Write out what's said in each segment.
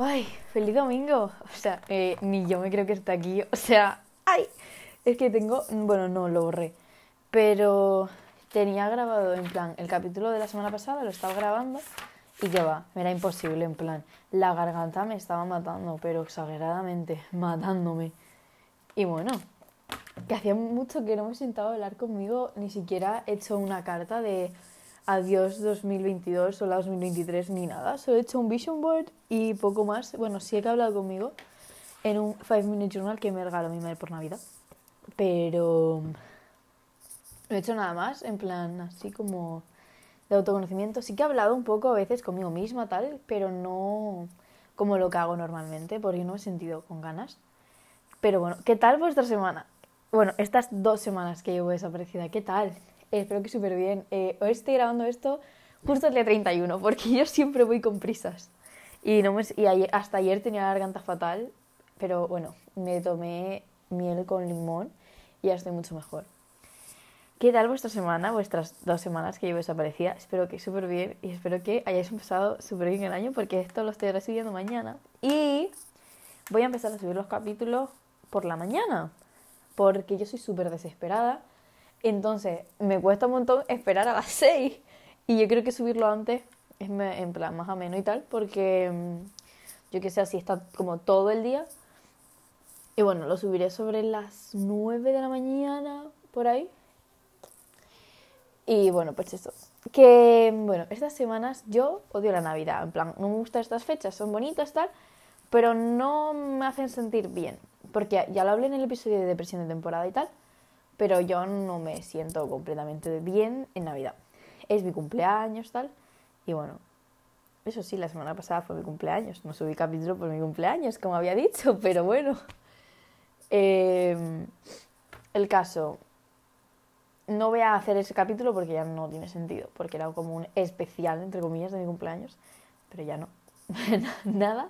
Ay, feliz domingo. O sea, eh, ni yo me creo que esté aquí. O sea, ay, es que tengo, bueno, no, lo borré. Pero tenía grabado en plan el capítulo de la semana pasada, lo estaba grabando y que va, era imposible en plan. La garganta me estaba matando, pero exageradamente, matándome. Y bueno, que hacía mucho que no me sentaba a hablar conmigo, ni siquiera he hecho una carta de adiós 2022 o la 2023 ni nada. Solo he hecho un vision board y poco más. Bueno, sí que ha hablado conmigo en un 5 minute journal que me regaló mi madre por Navidad. Pero no he hecho nada más, en plan así como de autoconocimiento. Sí que he hablado un poco a veces conmigo misma, tal, pero no como lo que hago normalmente, porque no me he sentido con ganas. Pero bueno, ¿qué tal vuestra semana? Bueno, estas dos semanas que llevo desaparecida, ¿qué tal? Espero que súper bien. Eh, hoy estoy grabando esto justo el día 31, porque yo siempre voy con prisas. Y, no me, y hasta ayer tenía la garganta fatal, pero bueno, me tomé miel con limón y ya estoy mucho mejor. ¿Qué tal vuestra semana, vuestras dos semanas que llevo desaparecida? Espero que súper bien y espero que hayáis empezado súper bien el año porque esto lo estoy recibiendo mañana. Y voy a empezar a subir los capítulos por la mañana porque yo soy súper desesperada entonces, me cuesta un montón esperar a las 6. Y yo creo que subirlo antes es en plan más ameno y tal, porque mm, yo que sé, así está como todo el día. Y bueno, lo subiré sobre las 9 de la mañana, por ahí. Y bueno, pues eso. Que bueno, estas semanas yo odio la Navidad. En plan, no me gustan estas fechas, son bonitas, tal, pero no me hacen sentir bien. Porque ya lo hablé en el episodio de depresión de temporada y tal pero yo no me siento completamente bien en Navidad. Es mi cumpleaños, tal, y bueno, eso sí, la semana pasada fue mi cumpleaños, no subí capítulo por mi cumpleaños, como había dicho, pero bueno. Em, el caso, no voy a hacer ese capítulo porque ya no tiene sentido, porque era como un especial, entre comillas, de mi cumpleaños, pero ya no, nada.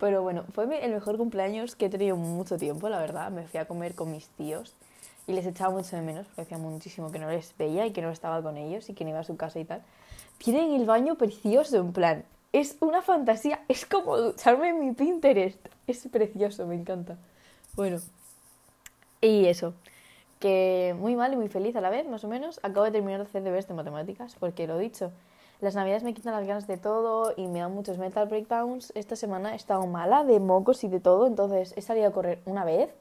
Pero bueno, fue el mejor cumpleaños que he tenido mucho tiempo, la verdad. Me fui a comer con mis tíos y les echaba mucho de menos porque hacía muchísimo que no les veía y que no estaba con ellos y que no iba a su casa y tal. Tienen el baño precioso, en plan, es una fantasía, es como ducharme en mi Pinterest. Es precioso, me encanta. Bueno, y eso, que muy mal y muy feliz a la vez, más o menos. Acabo de terminar de hacer deberes de matemáticas porque lo dicho. Las navidades me quitan las ganas de todo y me dan muchos mental breakdowns. Esta semana he estado mala de mocos y de todo, entonces he salido a correr una vez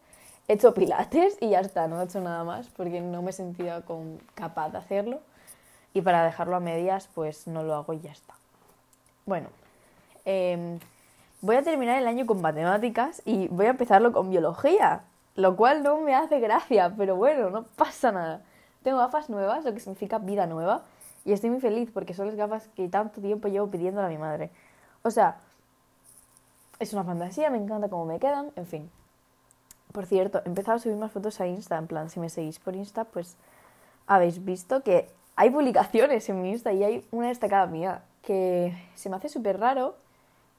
he hecho pilates y ya está, no he hecho nada más porque no me sentido con, capaz de hacerlo. Y para dejarlo a medias, pues no lo hago y ya está. Bueno, em, voy a terminar el año con matemáticas y voy a empezarlo con biología, lo cual no me hace gracia, pero bueno, no pasa nada. Tengo gafas nuevas, lo que significa vida nueva, y estoy muy feliz porque son las gafas que tanto tiempo llevo pidiendo a mi madre. O sea, es una fantasía, me encanta cómo me quedan, en fin. Por cierto, he empezado a subir más fotos a Insta. En plan, si me seguís por Insta, pues habéis visto que hay publicaciones en mi Insta y hay una destacada mía que se me hace súper raro,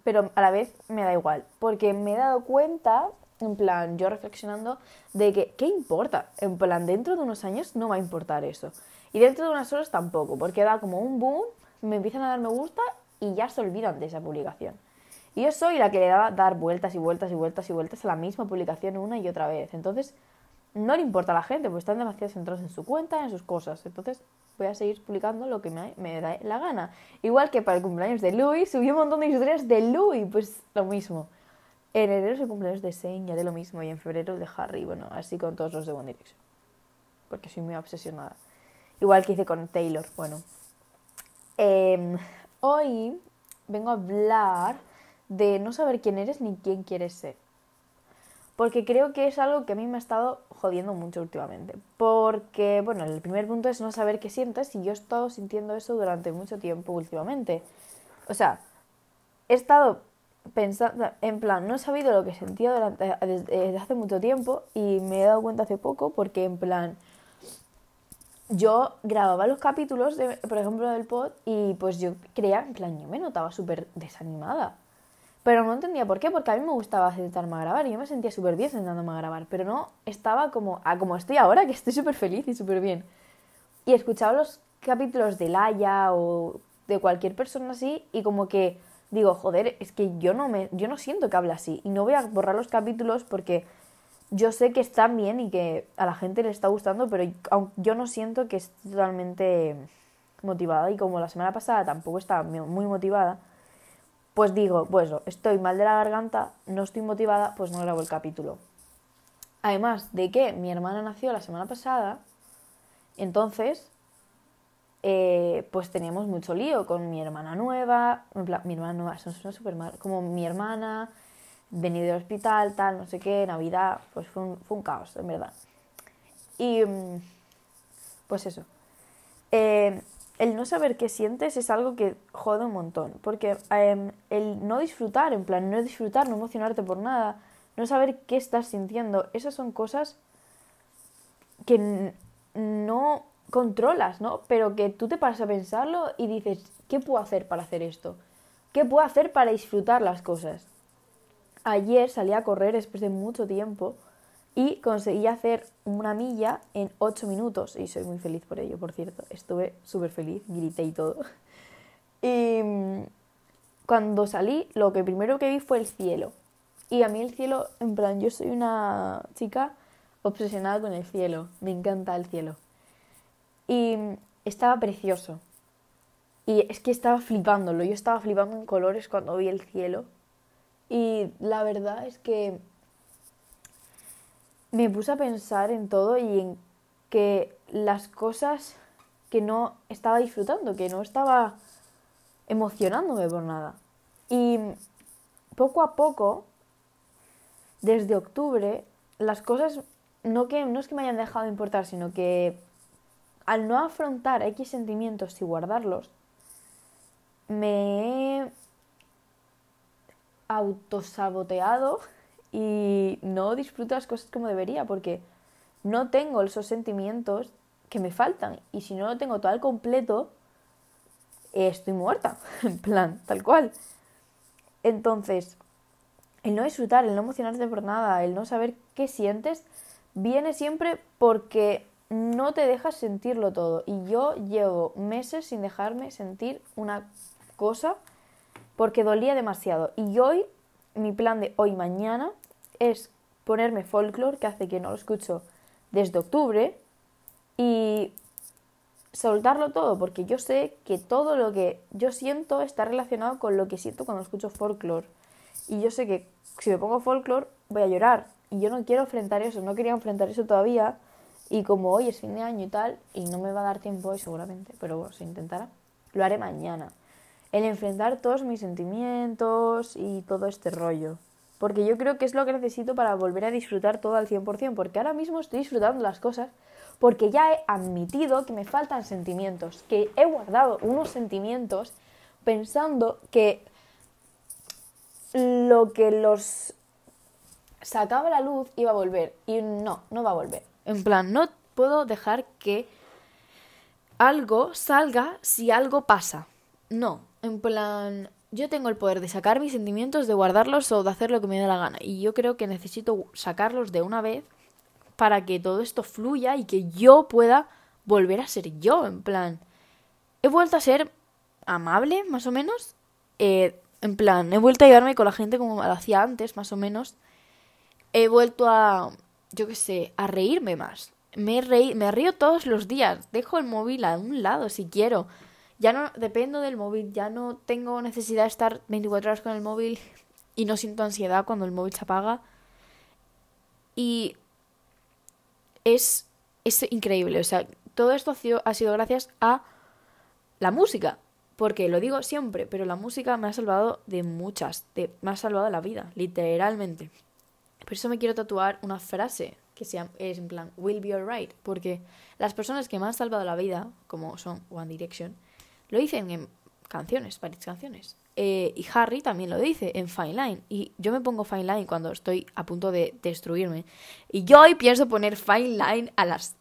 pero a la vez me da igual. Porque me he dado cuenta, en plan, yo reflexionando, de que, ¿qué importa? En plan, dentro de unos años no va a importar eso. Y dentro de unas horas tampoco, porque da como un boom, me empiezan a dar me gusta y ya se olvidan de esa publicación. Y yo soy la que le da dar vueltas y vueltas y vueltas y vueltas a la misma publicación una y otra vez. Entonces, no le importa a la gente, pues están demasiado centrados en su cuenta, en sus cosas. Entonces, voy a seguir publicando lo que me, me da la gana. Igual que para el cumpleaños de Louis, subí un montón de historias de Louis, pues lo mismo. En enero es el cumpleaños de Zayn, ya de lo mismo, y en febrero el de Harry, bueno, así con todos los de One Direction. Porque soy muy obsesionada. Igual que hice con Taylor, bueno. Em, hoy vengo a hablar de no saber quién eres ni quién quieres ser. Porque creo que es algo que a mí me ha estado jodiendo mucho últimamente. Porque, bueno, el primer punto es no saber qué sientes y yo he estado sintiendo eso durante mucho tiempo últimamente. O sea, he estado pensando, en plan, no he sabido lo que sentía durante, desde, hace mucho tiempo y me he dado cuenta hace poco porque, en plan, yo grababa los capítulos, de, por ejemplo, del pod y pues yo creía, en plan, yo me notaba súper desanimada pero no entendía por qué, porque a mí me gustaba sentarme a grabar y yo me sentía súper bien sentándome a grabar, pero no estaba como, a como estoy ahora, que estoy súper feliz y súper bien. Y escuchaba los capítulos de Laia o de cualquier persona así y como que digo, joder, es que yo no me, yo no siento que habla así. Y no voy a borrar los capítulos porque yo sé que están bien y que a la gente le está gustando, pero yo no siento que esté totalmente motivada. Y como la semana pasada tampoco estaba muy motivada, pues digo, pues estoy mal de la garganta, no estoy motivada, pues no grabo el capítulo. Además de que mi hermana nació la semana pasada, entonces eh, pues teníamos mucho lío con mi hermana nueva, mi hermana nueva, eso suena súper mal, como mi hermana, venir del hospital, tal, no sé qué, Navidad, pues fue un, fue un caos, en verdad. Y mm, pues eso. Eh, el no saber qué sientes es algo que jode un montón, porque em, el no disfrutar, en plan, no disfrutar, no emocionarte por nada, no saber qué estás sintiendo, esas son cosas que no controlas, ¿no? Pero que tú te paras a pensarlo y dices, ¿qué puedo hacer para hacer esto? ¿Qué puedo hacer para disfrutar las cosas? Ayer salí a correr después de mucho tiempo y conseguí hacer una milla en 8 minutos y soy muy feliz por ello, por cierto. Estuve súper feliz, grité y todo. Y mm, cuando salí, lo que primero que vi fue el cielo. Y a mí el cielo, en plan, yo soy una chica obsesionada con el cielo. Me encanta el cielo. Y estaba precioso. Y es que estaba flipándolo. Yo estaba flipando en colores cuando vi el cielo. Y la verdad es que me puse a pensar en todo y en que las cosas que no estaba disfrutando, que no estaba emocionándome por nada. Y poco a poco, desde octubre, las cosas no, que, no es que me hayan dejado de importar, sino que al no afrontar X sentimientos y guardarlos, me he autosaboteado y no disfruto las cosas como debería porque no tengo esos sentimientos que me faltan y si no lo tengo todo al completo, estoy muerta, en plan, tal cual. Entonces, el no disfrutar, el no emocionarte por nada, el no saber qué sientes, viene siempre porque no te dejas sentirlo todo. Y yo llevo meses sin dejarme sentir una cosa porque dolía demasiado. Y hoy, mi plan de hoy mañana es ponerme folklore, que hace que no lo escucho desde octubre, y soltarlo todo, porque yo sé que todo lo que yo siento está relacionado con lo que siento cuando escucho folklore. Y yo sé que si me pongo folklore voy a llorar. Y yo no quiero enfrentar eso, no quería enfrentar eso todavía y como hoy es fin de año y tal, y no me va a dar tiempo hoy seguramente, pero bueno, se intentará, lo haré mañana. El enfrentar todos mis sentimientos y todo este rollo. Porque yo creo que es lo que necesito para volver a disfrutar todo al 100%, porque ahora mismo estoy disfrutando las cosas porque ya he admitido que me faltan sentimientos, que he guardado unos sentimientos pensando que lo que los sacaba la luz iba a volver. Y no, no va a volver. En plan, no puedo dejar que algo salga si algo pasa. No, en plan, yo tengo el poder de sacar mis sentimientos, de guardarlos o de hacer lo que me dé la gana. Y yo creo que necesito sacarlos de una vez para que todo esto fluya y que yo pueda volver a ser yo. En plan, he vuelto a ser amable, más o menos. Eh, en plan, he vuelto a llevarme con la gente como lo hacía antes, más o menos. He vuelto a yo qué sé, a reírme más. Me, me río todos los días. Dejo el móvil a un lado si quiero. Ya no dependo del móvil, ya no tengo necesidad de estar 24 horas con el móvil y no siento ansiedad cuando el móvil se apaga. Y es, es increíble. O sea, todo esto ha sido, ha sido gracias a la música. Porque lo digo siempre, pero la música me ha salvado de muchas, me ha salvado la vida, literalmente. Por eso me quiero tatuar una frase que sea, es en plan, will be alright, porque las personas que me han salvado la vida, como son One Direction, lo dicen en canciones, varias canciones. Eh, y Harry también lo dice en Fine Line. Y yo me pongo Fine Line cuando estoy a punto de destruirme. Y yo hoy pienso poner Fine Line a las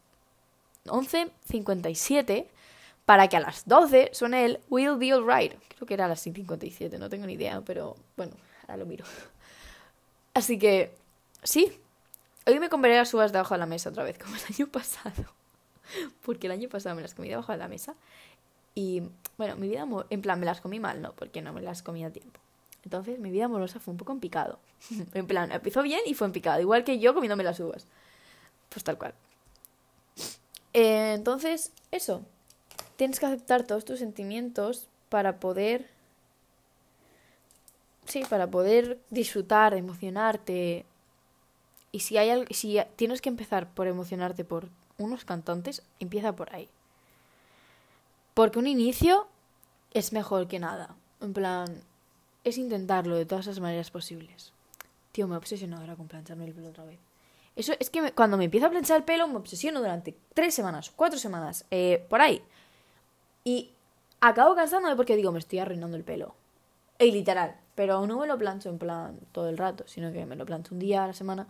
11.57 para que a las 12 suene el Will Be Alright. Creo que era a las 5.57, no tengo ni idea, pero bueno, ahora lo miro. Así que Sí, hoy me comeré las uvas debajo de la mesa otra vez, como el año pasado. Porque el año pasado me las comí debajo de la mesa. Y bueno, mi vida, en plan, me las comí mal, no, porque no me las comí a tiempo. Entonces mi vida amorosa fue un poco en picado. en plan, empezó bien y fue en picado, igual que yo comiéndome las uvas. Pues tal cual. Eh, entonces, eso. Tienes que aceptar todos tus sentimientos para poder... Sí, para poder disfrutar, emocionarte. Y si, hay, si tienes que empezar por emocionarte por unos cantantes, empieza por ahí. Porque un inicio es mejor que nada. En plan, es intentarlo de todas las maneras posibles. Tío, me he obsesionado ahora con plancharme el pelo otra vez. Eso es que cuando me empiezo a planchar el pelo me obsesiono durante tres semanas, cuatro semanas, eh, por ahí. Y acabo cansándome porque digo, me estoy arruinando el pelo. Y literal. Pero no me lo plancho en plan todo el rato, sino que me lo plancho un día a la semana.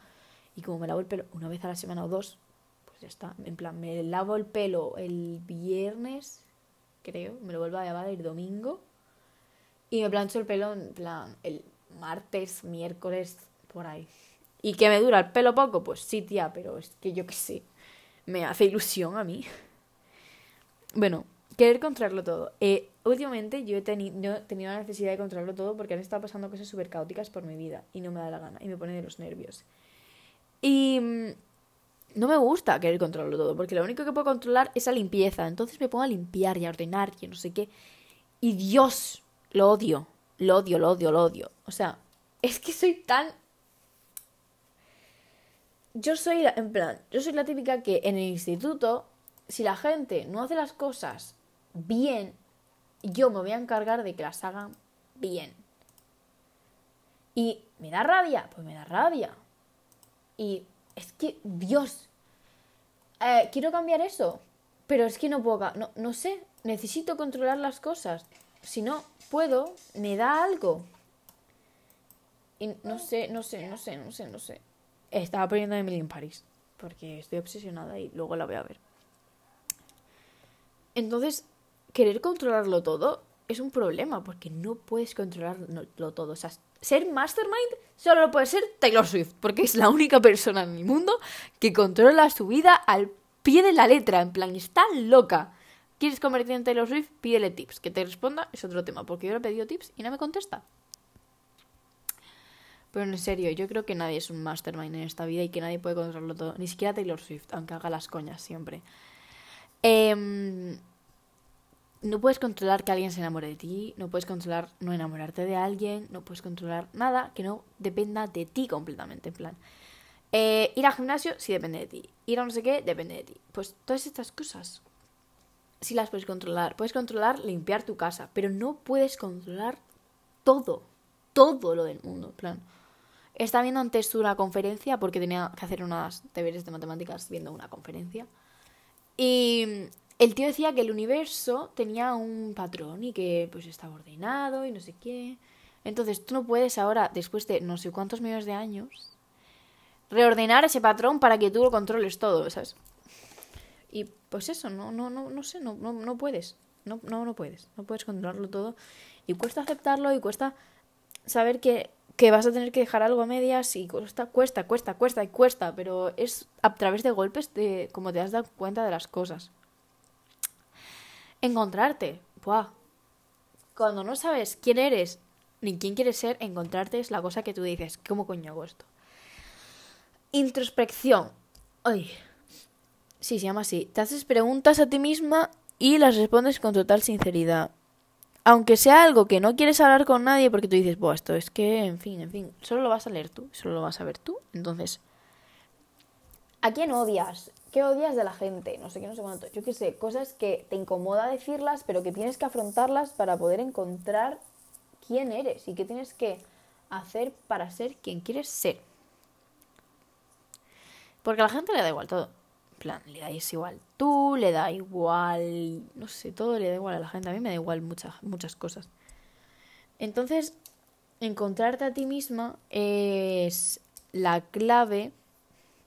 Y como me lavo el pelo una vez a la semana o dos, pues ya está. En plan, me lavo el pelo el viernes, creo. Me lo vuelvo a lavar el domingo. Y me plancho el pelo en plan el martes, miércoles, por ahí. ¿Y que me dura el pelo poco? Pues sí, tía, pero es que yo qué sé. Me hace ilusión a mí. Bueno, querer controlarlo todo. Eh, últimamente yo he, tenido la necesidad de controlarlo todo porque han estado pasando cosas súper caóticas por mi vida y no me da la gana y me pone de los nervios. Y mm, no me gusta querer controlarlo todo porque lo único que puedo controlar es la limpieza. Entonces me pongo a limpiar y a ordenar y no sé qué. Y Dios, lo odio, lo odio, lo odio, lo odio. O sea, es que soy tan... Yo soy, la, en plan, yo soy la típica que en el instituto, si la gente no hace las cosas bien, yo me voy a encargar de que las hagan bien. Y me da rabia, pues me da rabia. Y es que, Dios, eh, quiero cambiar eso, pero es que no puedo, no, no sé, necesito controlar las cosas. Si no, puedo, me da algo. Y no sé, no sé, no sé, no sé, no sé. Estaba poniendo Emily en París. Porque estoy obsesionada y luego la voy a ver. Entonces, querer controlarlo todo es un problema. Porque no puedes controlarlo todo. O sea, ser mastermind solo lo puede ser Taylor Swift. Porque es la única persona en el mundo que controla su vida al pie de la letra. En plan, está loca. ¿Quieres convertirte en Taylor Swift? Pídele tips. Que te responda es otro tema, porque yo le he pedido tips y no me contesta. Pero en serio, yo creo que nadie es un mastermind en esta vida y que nadie puede controlarlo todo. Ni siquiera Taylor Swift, aunque haga las coñas siempre. Em, no puedes controlar que alguien se enamore de ti, no puedes controlar no enamorarte de alguien, no puedes controlar nada que no dependa de ti completamente. En plan, eh, ir al gimnasio sí depende de ti, ir a no sé qué depende de ti. Pues todas estas cosas sí las puedes controlar. Puedes controlar limpiar tu casa, pero no puedes controlar todo, todo lo del mundo. plan, estaba viendo antes una conferencia porque tenía que hacer unos deberes de matemáticas viendo una conferencia. Y el tío decía que el universo tenía un patrón y que pues estaba ordenado y no sé qué. Entonces tú no puedes ahora, después de no sé cuántos millones de años, reordenar ese patrón para que tú lo controles todo, ¿sabes? Y pues eso, no, no, no, no sé, no, no, no puedes. No, no, no puedes. No puedes controlarlo todo. Y cuesta aceptarlo y cuesta saber que, que vas a tener que dejar algo a medias y cuesta, cuesta, cuesta, cuesta y cuesta. Pero es a través de golpes de como te has dado cuenta de las cosas. Encontrarte. Buah. Cuando no sabes quién eres ni quién quieres ser, encontrarte es la cosa que tú dices. ¿Cómo coño hago esto? Introspección. Ay, Sí, se llama así. Te haces preguntas a ti misma y las respondes con total sinceridad. Aunque sea algo que no quieres hablar con nadie porque tú dices, Buah, esto es que, en fin, en fin, solo lo vas a leer tú, solo lo vas a ver tú. Entonces, ¿a quién odias? ¿Qué odias de la gente? No sé qué, no sé cuánto. Yo qué sé, cosas que te incomoda decirlas, pero que tienes que afrontarlas para poder encontrar quién eres y qué tienes que hacer para ser quien quieres ser. Porque a la gente le da igual todo plan, le dais igual tú, le da igual, no sé, todo le da igual a la gente. A mí me da igual muchas, muchas cosas. Entonces, encontrarte a ti misma es la clave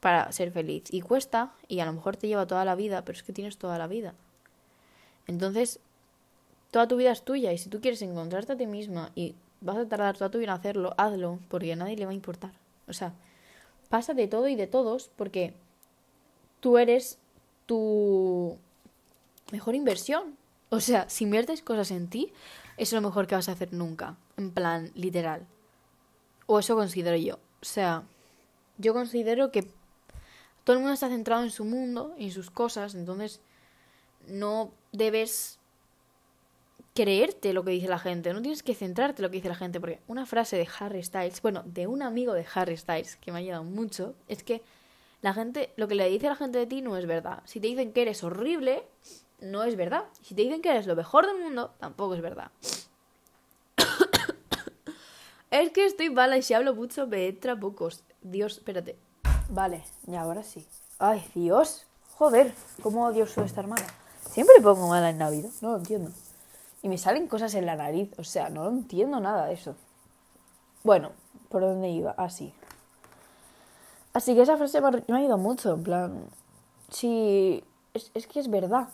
para ser feliz. Y cuesta, y a lo mejor te lleva toda la vida, pero es que tienes toda la vida. Entonces, toda tu vida es tuya. Y si tú quieres encontrarte a ti misma y vas a tardar toda tu vida en hacerlo, hazlo, porque a nadie le va a importar. O sea, pasa de todo y de todos, porque tú eres tu mejor inversión. O sea, si inviertes cosas en ti, es lo mejor que vas a hacer nunca. En plan, literal. O eso considero yo. O sea, yo considero que todo el mundo está centrado en su mundo, en sus cosas, entonces no debes creerte lo que dice la gente, no tienes que centrarte en lo que dice la gente, porque una frase de Harry Styles, bueno, de un amigo de Harry Styles que me ha ayudado mucho, es que la gente, lo que le dice la gente de ti no es verdad. Si te dicen que eres horrible, no es verdad. Si te dicen que eres lo mejor del mundo, tampoco es verdad. es que estoy mala y si hablo mucho me entra pocos. Dios, espérate. Vale, y ahora sí. Ay, Dios. Joder, cómo odio suele estar mala. Siempre pongo mala en Navidad, no lo entiendo. Y me salen cosas en la nariz, o sea, no entiendo nada de eso. Bueno, ¿por dónde iba? Así. Ah, Así que esa frase me ha, me ha ayudado mucho, en plan... Sí, es, es que es verdad.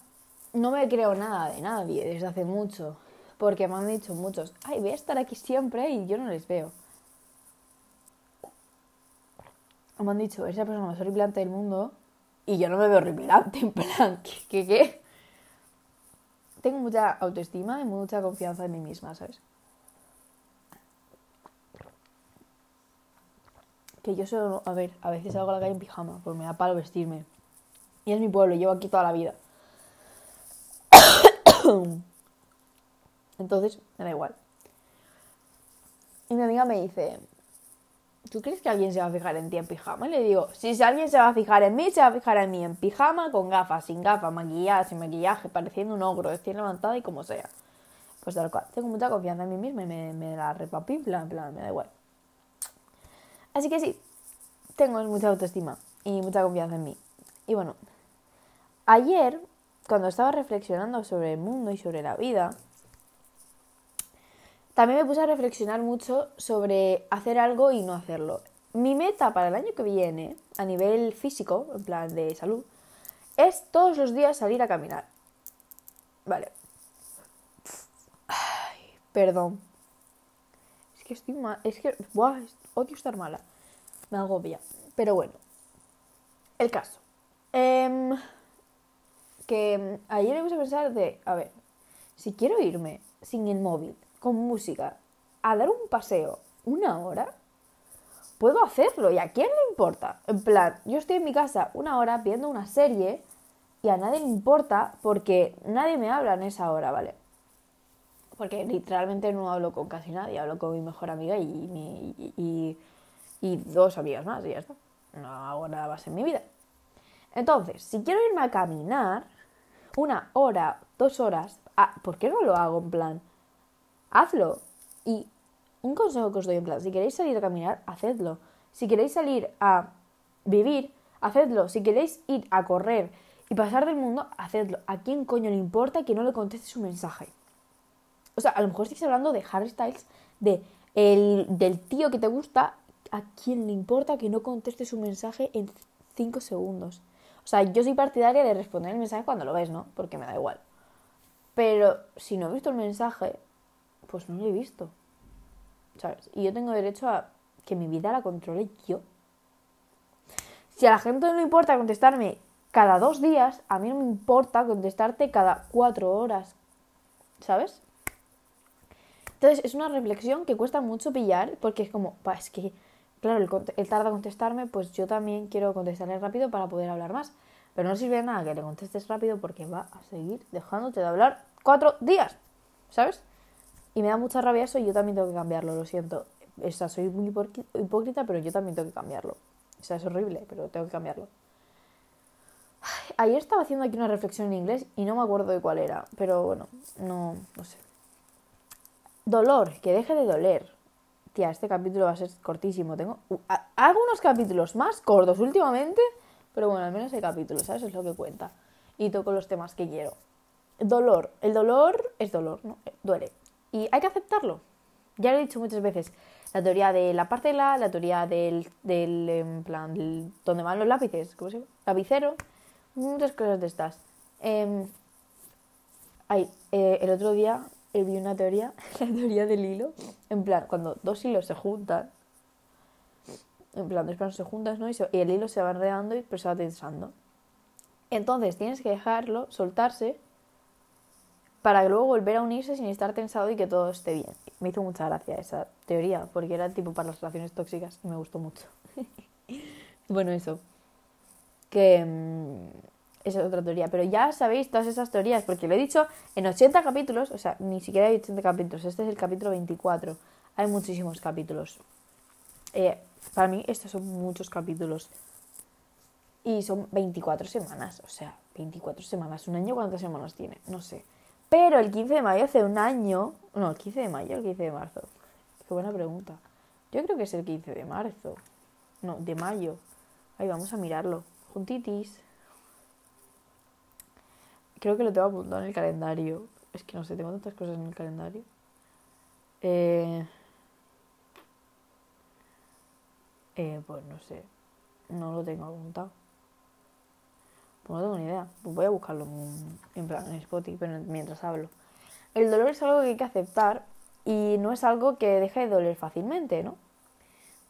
No me creo nada de nadie desde hace mucho. Porque me han dicho muchos, ay, voy a estar aquí siempre y yo no les veo. Me han dicho, eres la persona más horripilante del mundo y yo no me veo horripilante, en plan, ¿qué, qué, qué? Tengo mucha autoestima y mucha confianza en mí misma, ¿sabes? Que yo solo, a ver, a veces salgo a la calle en pijama, porque me da palo vestirme. Y es mi pueblo, llevo aquí toda la vida. Entonces, me da igual. Y mi amiga me dice, ¿tú crees que alguien se va a fijar en ti en pijama? Y le digo, si alguien se va a fijar en mí, se va a fijar en mí en pijama, con gafas, sin gafas, maquillada, sin maquillaje, pareciendo un ogro, recién levantada y como sea. Pues tal cual, tengo mucha confianza en mí misma y me, me la repapifla, en plan, me da igual. Así que sí, tengo mucha autoestima y mucha confianza en mí. Y bueno, ayer, cuando estaba reflexionando sobre el mundo y sobre la vida, también me puse a reflexionar mucho sobre hacer algo y no hacerlo. Mi meta para el año que viene, a nivel físico, en plan de salud, es todos los días salir a caminar. Vale. Ay, perdón. Es que estoy mal. Es que. Buah, odio estar mala. Me agobia. Pero bueno. El caso. Eh, que ayer me puse a pensar de. A ver. Si quiero irme sin el móvil con música a dar un paseo una hora, puedo hacerlo. ¿Y a quién le importa? En plan, yo estoy en mi casa una hora viendo una serie y a nadie le importa porque nadie me habla en esa hora, ¿vale? Porque literalmente no hablo con casi nadie, hablo con mi mejor amiga y, mi, y, dos amigas más y ya está. No hago nada más en mi vida. Entonces, si quiero irme a caminar una hora, dos horas, ah, ¿por qué no lo hago en plan? Hazlo. Y un consejo que os doy en plan, si queréis salir a caminar, hacedlo. Si queréis salir a vivir, hacedlo. Si queréis ir a correr y pasar del mundo, hacedlo. ¿A quién coño le importa que no le conteste su mensaje? O sea, a lo mejor estáis hablando de Harry Styles, de el, del tío que te gusta, ¿a quién le importa que no conteste su mensaje en 5 segundos? O sea, yo soy partidaria de responder el mensaje cuando lo ves, ¿no? Porque me da igual. Pero si no he visto el mensaje, pues no lo he visto. ¿Sabes? Y yo tengo derecho a que mi vida la controle yo. Si a la gente no le importa contestarme cada dos días, a mí no me importa contestarte cada cuatro horas. ¿Sabes? Entonces es una reflexión que cuesta mucho pillar porque es como, pa, es que, claro, él, él tarda contestarme, pues yo también quiero contestarle rápido para poder hablar más. Pero no sirve de nada que le contestes rápido porque va a seguir dejándote de hablar cuatro días. ¿Sabes? Y me da mucha rabia eso y yo también tengo que cambiarlo, lo siento. O sea, soy muy hipócrita, pero yo también tengo que cambiarlo. O sea, es horrible, pero tengo que cambiarlo. Ayer estaba haciendo aquí una reflexión en inglés y no me acuerdo de cuál era, pero bueno, no, no sé. Dolor, que deje de doler. Tía, este capítulo va a ser cortísimo. Tengo algunos capítulos más cortos últimamente, pero bueno, al menos hay capítulos, ¿sabes? Es lo que cuenta. Y toco los temas que quiero. Dolor. El dolor es dolor, ¿no? Duele. Y hay que aceptarlo. Ya lo he dicho muchas veces. La teoría de la parcela, la teoría del, del en plan, del, donde van los lápices, ¿cómo se llama? Lapicero, muchas cosas de estas. Ay, eh, el otro día vi una teoría, la teoría del hilo, en plan, cuando dos hilos se juntan, en plan, dos planos se juntan, ¿no? Y, y, el hilo se va enredando y pues se va tensando. Entonces tienes que dejarlo soltarse para luego volver a unirse sin estar tensado y que todo esté bien. Me hizo mucha gracia esa teoría, porque era tipo para las relaciones tóxicas y me gustó mucho. bueno, eso. Que mm, esa es otra teoría. Pero ya sabéis todas esas teorías, porque lo he dicho en 80 capítulos, o sea, ni siquiera hay 80 capítulos, este es el capítulo 24. Hay muchísimos capítulos. Eh, para mí estos son muchos capítulos. Y son 24 semanas, o sea, 24 semanas. ¿Un año cuántas semanas tiene? No sé. Pero el 15 de mayo hace un año... No, el 15 de mayo, el 15 de marzo. Qué buena pregunta. Yo creo que es el 15 de marzo. No, de mayo. Ahí vamos a mirarlo. Juntitis. Creo que lo tengo apuntado en el calendario. Es que no sé, tengo tantas cosas en el calendario. Eh... Eh, pues no sé. No lo tengo apuntado. Pues no tengo ni idea. Pues voy a buscarlo en, plan en Spotify, pero mientras hablo. El dolor es algo que hay que aceptar y no es algo que deje de doler fácilmente, ¿no?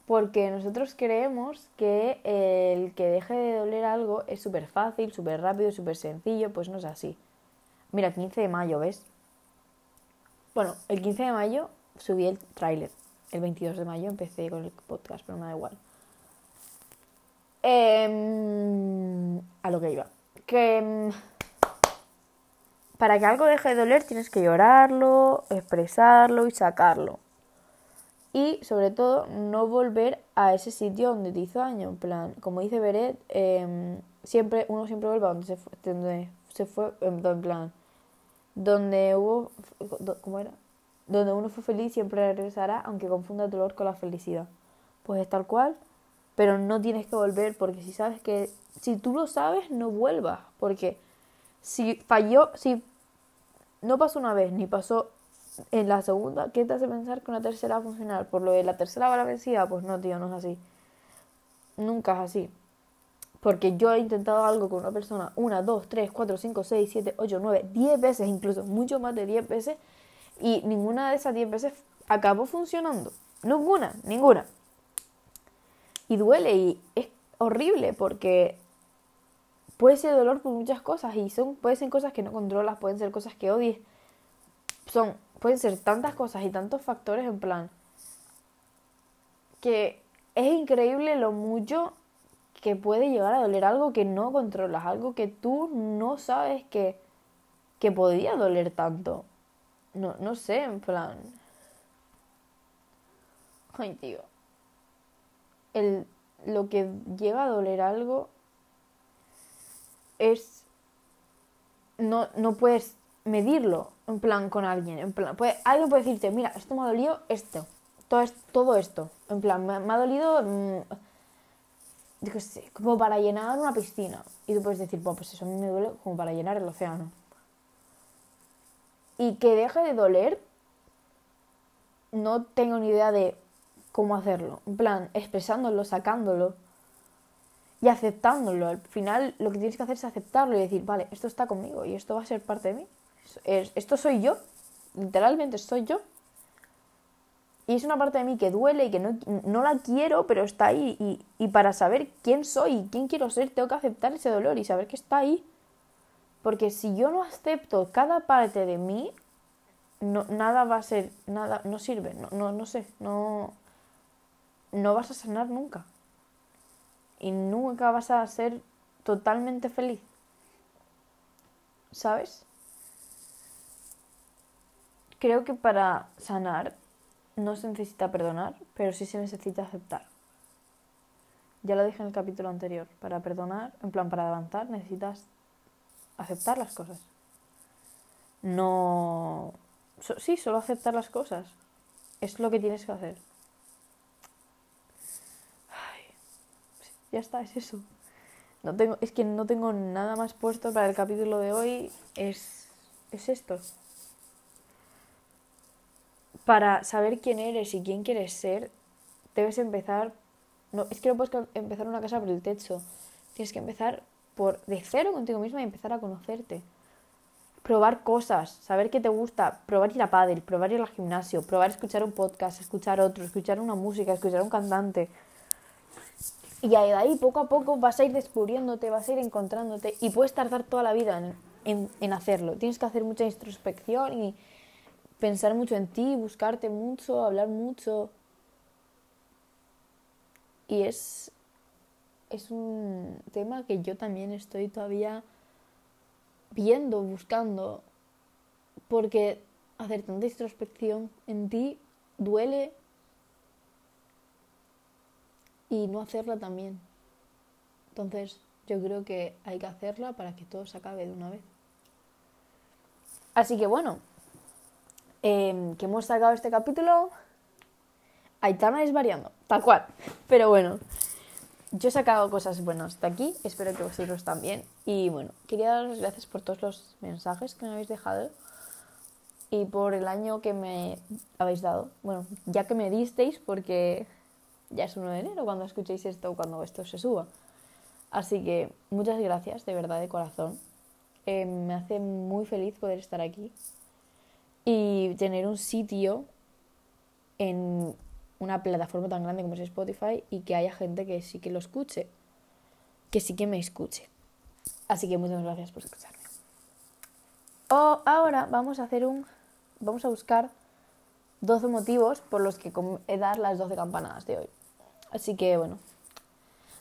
Porque nosotros creemos que el que deje de doler algo es súper fácil, súper rápido, súper sencillo, pues no es así. Mira, 15 de mayo, ¿ves? Bueno, el 15 de mayo subí el tráiler. El 22 de mayo empecé con el podcast, pero me da igual. Em, a lo que iba. Que em, para que algo deje de doler tienes que llorarlo, expresarlo y sacarlo y sobre todo no volver a ese sitio donde te hizo daño. En plan, como dice Beret, em, siempre, uno siempre vuelve a donde se fue, donde se fue en plan, donde hubo, ¿cómo era? Donde uno fue feliz siempre regresará, aunque confunda el dolor con la felicidad. Pues es tal cual, pero no tienes que volver porque si sabes que, si tú lo sabes, no vuelvas, porque si falló, si no pasó una vez, ni pasó en la segunda, ¿qué te hace pensar que una tercera va a funcionar? Por lo de la tercera va la vencida, pues no, tío, no es así. Nunca es así. Porque yo he intentado algo con una persona una, dos, tres, cuatro, cinco, seis, siete, ocho, nueve, diez veces, incluso mucho más de diez veces, y ninguna de esas diez veces acabó funcionando. Ninguna, ninguna. Y duele y es horrible porque puede ser dolor por muchas cosas y son, pueden ser cosas que no controlas, pueden ser cosas que odies. Son pueden ser tantas cosas y tantos factores en plan que es increíble lo mucho que puede llegar a doler algo que no controlas, algo que tú no sabes que, que podría doler tanto. No, no sé, en plan. Ay, tío. El, lo que llega a doler algo es. No, no puedes medirlo en plan con alguien. En plan, puede, alguien puede decirte, mira, esto me ha dolido esto, todo, todo esto. En plan, me, ha dolido, mmm, como para llenar una piscina. Y tú puedes decir, pues eso me duele como para llenar el océano. Y que deje de doler, no tengo ni idea de cómo hacerlo. En plan, expresándolo, sacándolo y aceptándolo. Al final lo que tienes que hacer es aceptarlo y decir, vale, esto está conmigo y esto va a ser parte de mí esto soy yo, literalmente soy yo. Y es una parte de mí que duele y que no, la quiero, pero está ahí. Y, y, para saber quién soy y quién quiero ser, tengo que aceptar ese dolor y saber que está ahí. Porque si yo no acepto cada parte de mí, no, nada va a ser, nada, no sirve, no, no, no sé, no, no vas a sanar nunca. Y nunca vas a ser totalmente feliz. ¿Sabes? Creo que para sanar no se necesita perdonar, pero sí se necesita aceptar. Ya lo dije en el capítulo anterior, para perdonar, en plan para avanzar, necesitas aceptar las cosas. No... sí, solo aceptar las cosas. Es lo que tienes que hacer. Ya está, es eso. No tengo, es que no tengo nada más puesto para el capítulo de hoy. Es, es esto para saber quién eres y quién quieres ser, debes empezar. No, es que no puedes empezar una casa por el techo. Tienes que empezar por de cero contigo misma y empezar a conocerte. Probar cosas, saber qué te gusta, probar ir a pádel, probar ir al gimnasio, probar escuchar un podcast, escuchar otro, escuchar una música, escuchar un cantante. Y de ahí poco a poco vas a ir descubriéndote, vas a ir encontrándote y puedes tardar toda la vida en, en hacerlo. Tienes que hacer mucha introspección y pensar mucho en ti, buscarte mucho, hablar mucho. Y es, es un tema que yo también estoy todavía viendo, buscando, porque hacer tanta introspección en ti duele y no hacerla también. Entonces yo creo que hay que hacerla para que todo se acabe de una vez. Así que bueno, eh, que hemos sacado este capítulo. Aitana es variando, tal cual. Pero bueno, yo he sacado cosas buenas de aquí, espero que vosotros también. Y bueno, quería daros gracias por todos los mensajes que me habéis dejado y por el año que me habéis dado. Bueno, ya que me disteis, porque ya es 1 de enero cuando escuchéis esto o cuando esto se suba. Así que muchas gracias, de verdad, de corazón. Eh, me hace muy feliz poder estar aquí y tener un sitio en una plataforma tan grande como es Spotify y que haya gente que sí que lo escuche, que sí que me escuche. Así que muchas gracias por escucharme. Oh, ahora vamos a hacer un vamos a buscar 12 motivos por los que he dar las 12 campanadas de hoy. Así que bueno,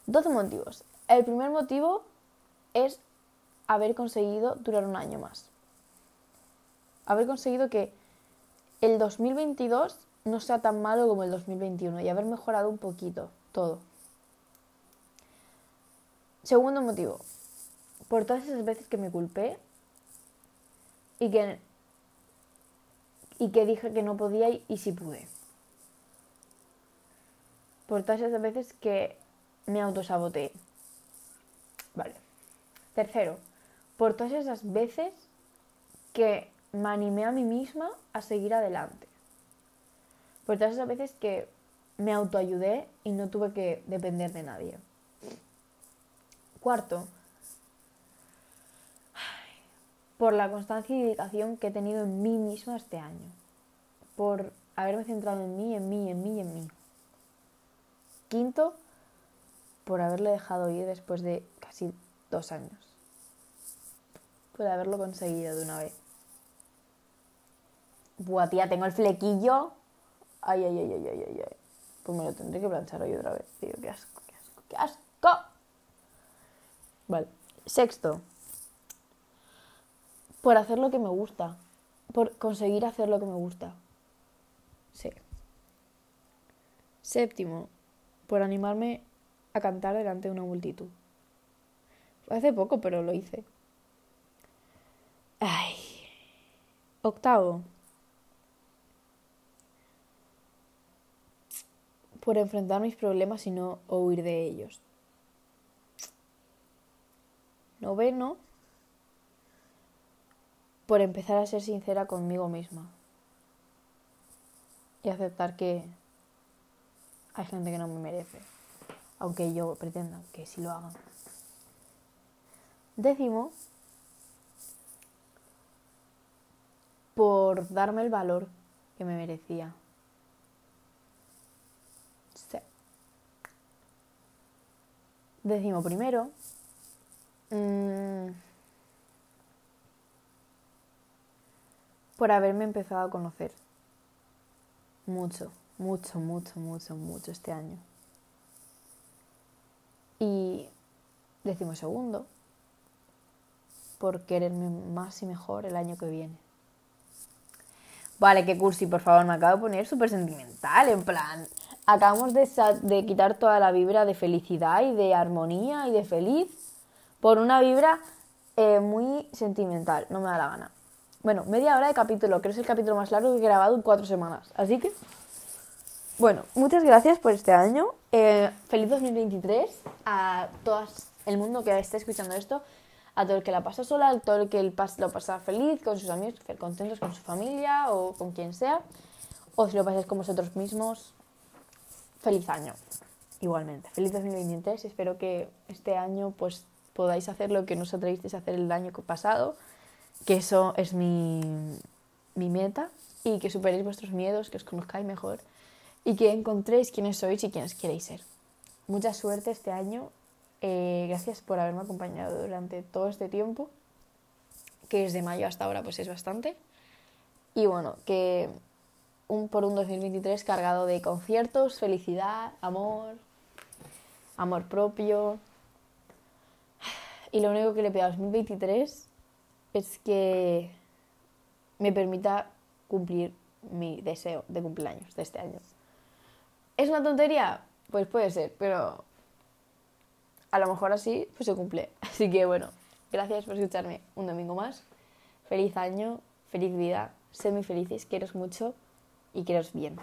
12 motivos. El primer motivo es haber conseguido durar un año más. Haber conseguido que el 2022 no sea tan malo como el 2021 y haber mejorado un poquito todo. Segundo motivo, por todas esas veces que me culpé y que, y que dije que no podía y sí pude. Por todas esas veces que me autosaboteé. Vale. Tercero, por todas esas veces que me animé a mí misma a seguir adelante. Por todas esas veces que me autoayudé y no tuve que depender de nadie. Cuarto, por la constancia y dedicación que he tenido en mí misma este año. Por haberme centrado en mí, en mí, en mí, en mí. Quinto, por haberle dejado ir después de casi dos años. Por haberlo conseguido de una vez. Buah, tía, tengo el flequillo. Ay, ay, ay, ay, ay, ay, ay. Pues me lo tendré que planchar hoy otra vez, tío. Qué asco, qué asco, qué asco. Vale. Sexto. Por hacer lo que me gusta. Por conseguir hacer lo que me gusta. Sí. Séptimo. Por animarme a cantar delante de una multitud. Hace poco, pero lo hice. Ay. Octavo. por enfrentar mis problemas y no huir de ellos. Noveno, por empezar a ser sincera conmigo misma y aceptar que hay gente que no me merece, aunque yo pretenda que sí lo hagan. Décimo, por darme el valor que me merecía. Décimo primero. Mm, por haberme empezado a conocer. Mucho, mucho, mucho, mucho, mucho este año. Y décimo segundo. Por quererme más y mejor el año que viene. Vale, qué cursi, por favor, me acabo de poner súper sentimental, en plan, acabamos de, quitar toda la vibra de felicidad y de armonía y de feliz por una vibra eh, muy sentimental. No me da la gana. Bueno, media hora de capítulo, creo que es el capítulo más largo que he grabado en cuatro semanas. Así que, bueno, muchas gracias por este año. Eh, feliz 2023 a todo el mundo que esté escuchando esto, a todo el que la pasa sola, a todo el que lo pasa feliz, con sus amigos, contentos con su familia o con quien sea. O si lo pasáis con vosotros mismos, feliz año. Igualmente, feliz 2023. Espero que este año pues podáis hacer lo que no os atrevisteis a hacer el año pasado, que eso es mi, mi meta, y que superéis vuestros miedos, que os conozcáis mejor y que encontréis quiénes sois y quiénes queréis ser. Mucha suerte este año. Eh, gracias por haberme acompañado durante todo este tiempo. que desde mayo hasta ahora pues es bastante. Y bueno, que un, por un 2023 cargado de conciertos, felicidad, amor, amor propio. Y lo único que le pido a 2023 es que me permita cumplir mi deseo de cumpleaños de este año. ¿Es una tontería? Pues puede ser, pero a lo mejor así pues se cumple. Así que bueno, gracias por escucharme un domingo más. Feliz año, feliz vida, sed muy felices, quieros mucho y quieros bien.